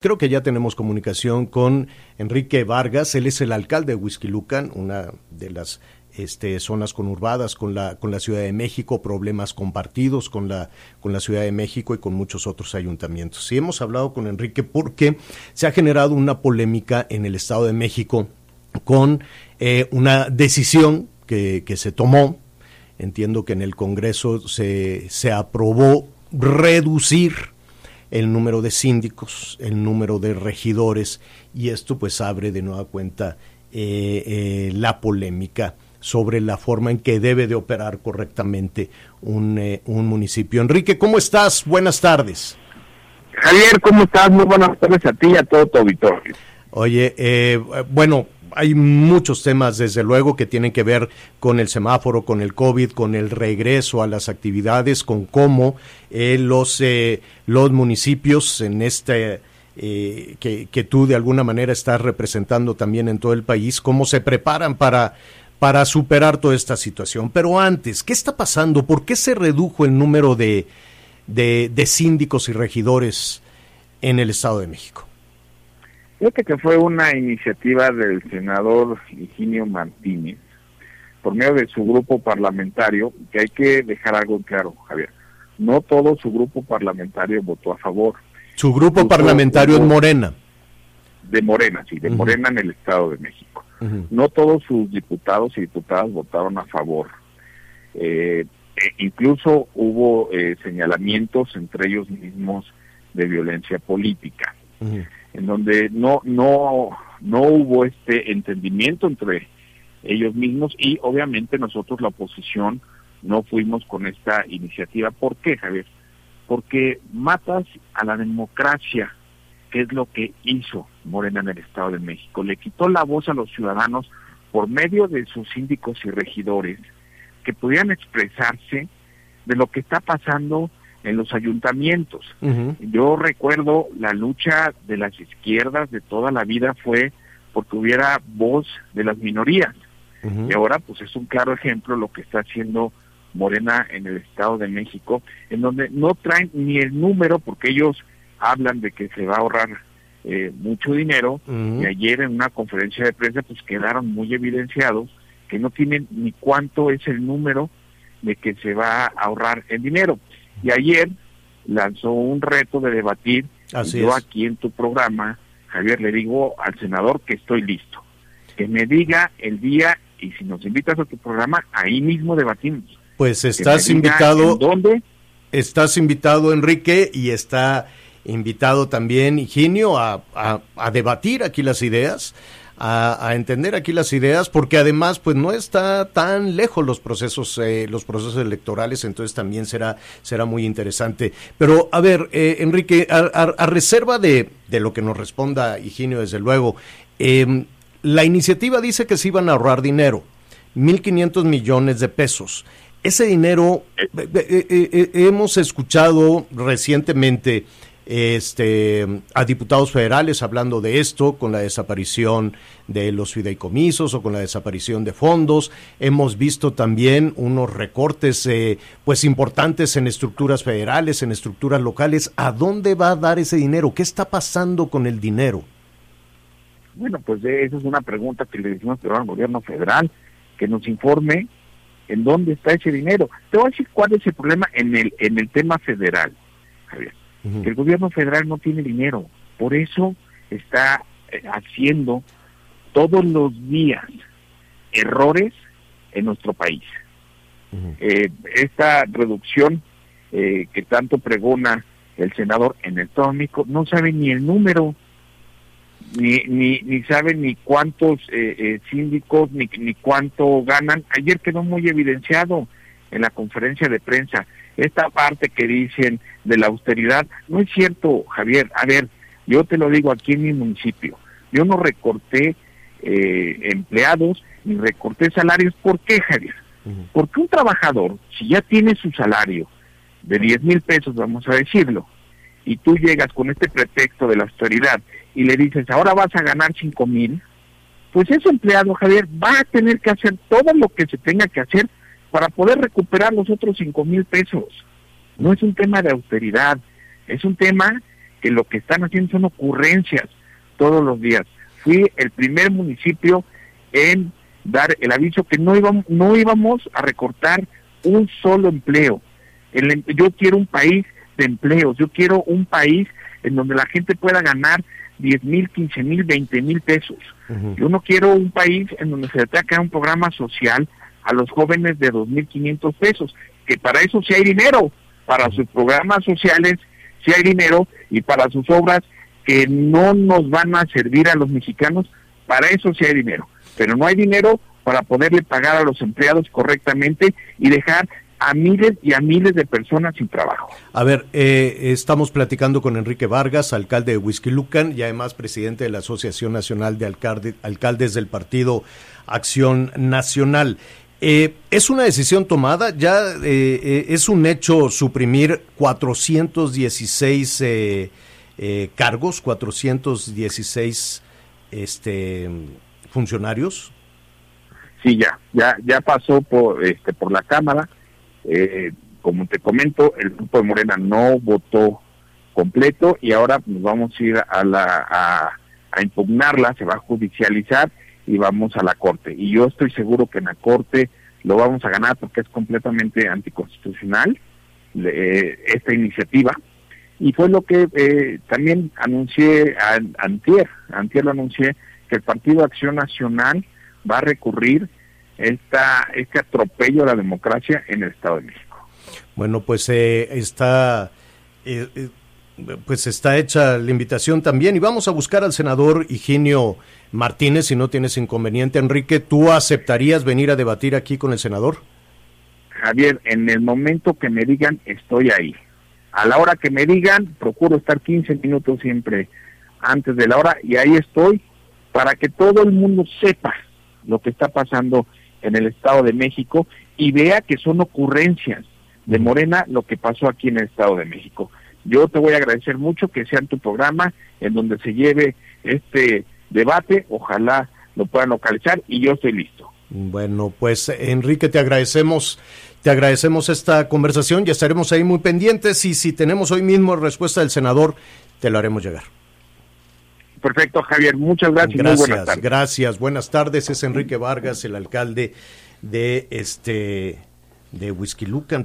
Creo que ya tenemos comunicación con Enrique Vargas, él es el alcalde de Huizquilucan, una de las este, zonas conurbadas con la, con la Ciudad de México, problemas compartidos con la, con la Ciudad de México y con muchos otros ayuntamientos. Y hemos hablado con Enrique porque se ha generado una polémica en el Estado de México con eh, una decisión que, que se tomó. Entiendo que en el Congreso se, se aprobó reducir el número de síndicos, el número de regidores, y esto pues abre de nueva cuenta eh, eh, la polémica sobre la forma en que debe de operar correctamente un, eh, un municipio. Enrique, ¿cómo estás? Buenas tardes. Javier, ¿cómo estás? Muy buenas tardes a ti y a todo tu auditorio. Oye, eh, bueno, hay muchos temas, desde luego, que tienen que ver con el semáforo, con el COVID, con el regreso a las actividades, con cómo eh, los, eh, los municipios en este... Eh, que, que tú de alguna manera estás representando también en todo el país, cómo se preparan para, para superar toda esta situación. Pero antes, ¿qué está pasando? ¿Por qué se redujo el número de, de, de síndicos y regidores en el Estado de México? Fíjate que fue una iniciativa del senador Higinio Martínez por medio de su grupo parlamentario, que hay que dejar algo claro, Javier. No todo su grupo parlamentario votó a favor. Su grupo parlamentario es Morena. De Morena, sí, de. Morena en el Estado de México. No todos sus diputados y diputadas votaron a favor. Eh, e incluso hubo eh, señalamientos entre ellos mismos de violencia política. En donde no no no hubo este entendimiento entre ellos mismos y obviamente nosotros la oposición no fuimos con esta iniciativa. ¿Por qué, Javier? Porque matas a la democracia, que es lo que hizo Morena en el Estado de México. Le quitó la voz a los ciudadanos por medio de sus síndicos y regidores que pudieran expresarse de lo que está pasando en los ayuntamientos. Yo recuerdo la lucha de las izquierdas de toda la vida fue porque hubiera voz de las minorías. Y ahora pues es un claro ejemplo lo que está haciendo Morena en el Estado de México, en donde no traen ni el número porque ellos hablan de que se va a ahorrar eh, mucho dinero y ayer en una conferencia de prensa pues quedaron muy evidenciados que no tienen ni cuánto es el número de que se va a ahorrar el dinero. Y ayer lanzó un reto de debatir. Así y yo es. aquí en tu programa, Javier, le digo al senador que estoy listo. Que me diga el día y si nos invitas a tu programa, ahí mismo debatimos. Pues estás invitado, ¿Dónde? estás invitado Enrique y está invitado también Higinio a, a- a debatir aquí las ideas, a, a entender aquí las ideas, porque además pues no está tan lejos los procesos, eh, los procesos electorales, entonces también será, será muy interesante. Pero a ver, eh, Enrique, a, a- a reserva de, de lo que nos responda Higinio, desde luego, em, la iniciativa dice que se iban a ahorrar dinero, 1.500 millones de pesos. Ese dinero, eh, hemos escuchado recientemente este, a diputados federales hablando de esto, con la desaparición de los fideicomisos o con la desaparición de fondos. Hemos visto también unos recortes eh, pues importantes en estructuras federales, en estructuras locales. ¿A dónde va a dar ese dinero? ¿Qué está pasando con el dinero? Bueno, pues eh, esa es una pregunta que le decimos al gobierno federal, que nos informe en dónde está ese dinero. Te voy a decir cuál es el problema en el, en el tema federal, Javier. El gobierno federal no tiene dinero. Por eso está eh, haciendo todos los días errores en nuestro país. Eh, esta reducción eh, que tanto pregona el senador en el México no sabe ni el número, ni, ni, ni sabe ni cuántos eh, eh, síndicos, ni, ni cuánto ganan. Ayer quedó muy evidenciado en la conferencia de prensa. esta parte que dicen de la austeridad, no es cierto, Javier. A ver, yo te lo digo aquí en mi municipio. Yo no recorté eh, empleados ni recorté salarios. ¿Por qué, Javier? Porque un trabajador, si ya tiene su salario de 10 mil pesos, vamos a decirlo, y tú llegas con este pretexto de la austeridad y le dices, ahora vas a ganar 5 mil, pues ese empleado, Javier, va a tener que hacer todo lo que se tenga que hacer para poder recuperar los otros 5 mil pesos. No es un tema de austeridad, es un tema que lo que están haciendo son ocurrencias todos los días. Fui el primer municipio en dar el aviso que no íbamos, no íbamos a recortar un solo empleo. Em, yo quiero un país de empleos, yo quiero un país en donde la gente pueda ganar 10 mil, 15 mil, 20 mil pesos. Yo no quiero un país en donde se ataque un programa social a los jóvenes de 2.500 pesos, que para eso sí hay dinero, para sus programas sociales sí hay dinero y para sus obras que no nos van a servir a los mexicanos, para eso sí hay dinero pero no hay dinero para poderle pagar a los empleados correctamente y dejar a miles y a miles de personas sin trabajo. A ver, eh, estamos platicando con Enrique Vargas, alcalde de Huizquilucan y además presidente de la Asociación Nacional de Alcaldes del Partido Acción Nacional. Eh, ¿Es una decisión tomada? ¿Ya eh, es un hecho suprimir 416 cargos, 416 este, funcionarios? Sí, ya, ya, ya pasó por, este, por la Cámara. Eh, como te comento, el grupo de Morena no votó completo y ahora nos vamos a ir a, la, a impugnarla, se va a judicializar y vamos a la Corte. Y yo estoy seguro que en la Corte lo vamos a ganar porque es completamente anticonstitucional eh, esta iniciativa. Y fue lo que eh, también anuncié antier, antier lo anuncié, que el Partido Acción Nacional va a recurrir esta, este atropello a la democracia en el Estado de México. Bueno, pues eh, está... Eh, eh, pues está hecha la invitación también y vamos a buscar al senador Higinio Martínez si no tienes inconveniente. Enrique, ¿tú aceptarías venir a debatir aquí con el senador? Javier, en el momento que me digan, estoy ahí. A la hora que me digan, procuro estar 15 minutos siempre antes de la hora y ahí estoy para que todo el mundo sepa lo que está pasando en el Estado de México y vea que son ocurrencias de Morena lo que pasó aquí en el Estado de México. Yo te voy a agradecer mucho que sea en tu programa en donde se lleve este debate, ojalá lo puedan localizar y yo estoy listo. Bueno, pues Enrique, te agradecemos, te agradecemos esta conversación, ya estaremos ahí muy pendientes y si tenemos hoy mismo respuesta del senador, te lo haremos llegar. Perfecto, Javier. Muchas gracias. Gracias, buenas tardes. gracias. Buenas tardes. Es Enrique Vargas, el alcalde de este de Whisky Lucan.